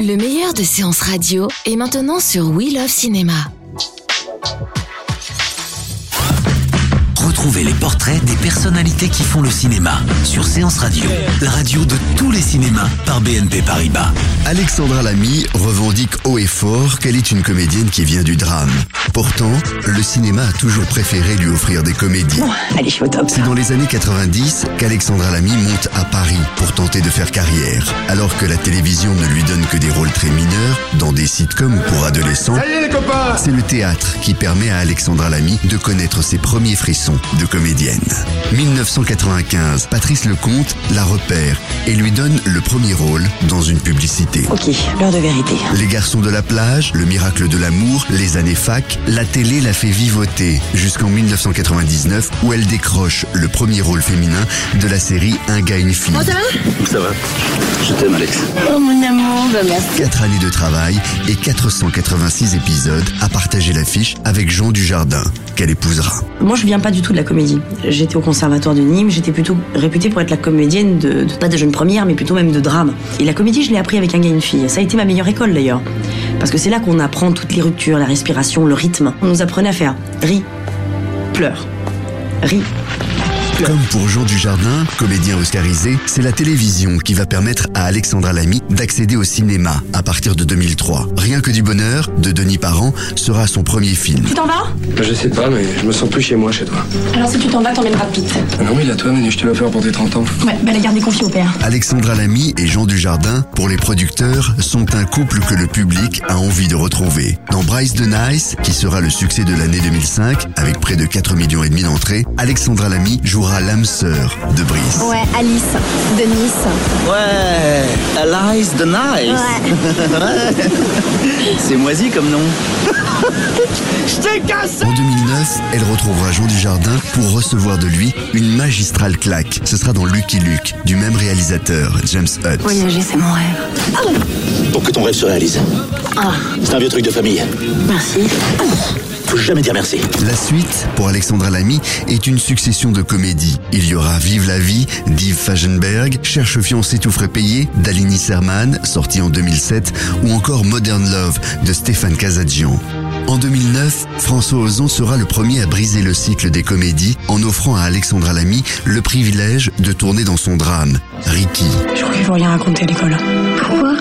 Le meilleur de séances radio est maintenant sur We Love Cinéma. Retrouvez les portraits des personnalités qui font le cinéma sur Séance Radio, la radio de tous les cinémas par BNP Paribas. Alexandra Lamy revendique haut et fort qu'elle est une comédienne qui vient du drame. Pourtant, le cinéma a toujours préféré lui offrir des comédies. Allez, je suis au top. C'est dans les années 90 qu'Alexandra Lamy monte à Paris pour tenter de faire carrière. Alors que la télévision ne lui donne que des rôles très mineurs, dans des sitcoms pour adolescents, c'est le théâtre qui permet à Alexandra Lamy de connaître ses premiers frissons de comédienne. 1995, Patrice Lecomte la repère et lui donne le premier rôle dans une publicité. Ok, l'heure de vérité. Les garçons de la plage, le miracle de l'amour, les années fac, la télé la fait vivoter jusqu'en 1999 où elle décroche le premier rôle féminin de la série Un gars, une fille. Ça va Je t'aime, Alex. Oh mon amour, bah merci. Quatre années de travail et 486 épisodes à partager l'affiche avec Jean Dujardin, qu'elle épousera. Moi, je viens pas du tout de la comédie. J'étais au conservatoire de Nîmes, j'étais plutôt réputée pour être la comédienne de, de- pas de jeune première, mais plutôt même de drame. Et la comédie, je l'ai appris avec un gars et une fille. Ça a été ma meilleure école d'ailleurs. Parce que c'est là qu'on apprend toutes les ruptures, la respiration, le rythme. On nous apprenait à faire ris, pleure, ris. Comme pour Jean Dujardin, comédien oscarisé, c'est la télévision qui va permettre à Alexandra Lamy d'accéder au cinéma à partir de 2003. Rien que du bonheur de Denis Parent sera son premier film. Tu t'en vas? Je sais pas, mais je me sens plus chez moi chez toi. Alors si tu t'en vas, t'emmèneras Pete. Ah Non, il a toi, mais je te l'ai offert pour tes 30 ans. Ouais, bah la garde est confiée au père. Alexandra Lamy et Jean Dujardin, pour les producteurs, sont un couple que le public a envie de retrouver. Dans Bryce the Nice, qui sera le succès de l'année 2005, avec près de 4 millions et demi d'entrées, Alexandra Lamy jouera l'âme sœur de Brice. Ouais, Alice, de Nice. Ouais, Alice the Nice. C'est moisi comme nom. En 2009, elle retrouvera Jean Dujardin pour recevoir de lui une magistrale claque. Ce sera dans Lucky Luke, du même réalisateur, James Hutt. Voyager, c'est mon rêve. Pour que ton rêve se réalise. C'est un vieux truc de famille. Merci. Faut jamais dire merci. La suite, pour Alexandra Lamy, est une succession de comédies. Il y aura Vive la vie, d'Yves Fagenberg, Cherche fiancé tout frais payé, d'Alini Serman, sorti en 2007, ou encore Modern Love, de Stéphane Casadian. En 2009, François Ozon sera le premier à briser le cycle des comédies en offrant à Alexandra Lamy le privilège de tourner dans son drame, Ricky. Je crois qu'il faut rien raconter à l'école. Pourquoi?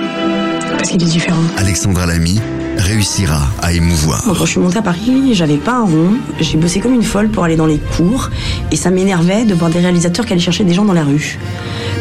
Parce qu'il est différent. Alexandra Lamy réussira à émouvoir. Quand je suis montée à Paris, j'avais pas un rond. J'ai bossé comme une folle pour aller dans les cours. Et ça m'énervait de voir des réalisateurs qui allaient chercher des gens dans la rue.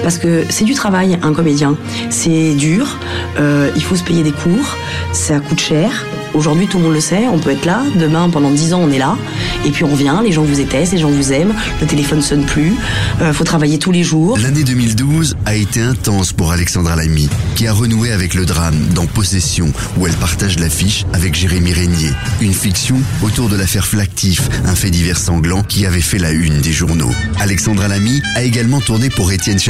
Parce que c'est du travail, un comédien. C'est dur. euh, il faut se payer des cours. Ça coûte cher. Aujourd'hui, tout le monde le sait. On peut être là. Demain, pendant 10 ans, on est là. Et puis on vient. Les gens vous étaient, les gens vous aiment. Le téléphone sonne plus. Euh, faut travailler tous les jours. L'année 2012 a été intense pour Alexandra Lamy, qui a renoué avec le drame dans Possession, où elle partage l'affiche avec Jérémy Régnier. Une fiction autour de l'affaire Flactif, un fait divers sanglant qui avait fait la une des journaux. Alexandra Lamy a également tourné pour Étienne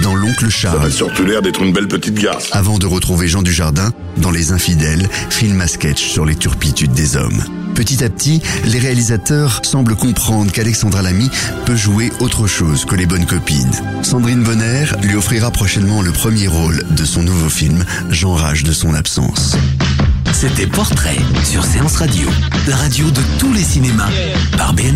Dans L'Oncle Charles, surtout l'air d'être une belle petite garce. avant de retrouver Jean Dujardin dans Les Infidèles, film à sketch sur les turpitudes des hommes. Petit à petit, les réalisateurs semblent comprendre qu'Alexandra Lamy peut jouer autre chose que les bonnes copines. Sandrine Bonner lui offrira prochainement le premier rôle de son nouveau film, J'enrage de son absence. C'était Portrait sur Séance Radio, la radio de tous les cinémas par BNP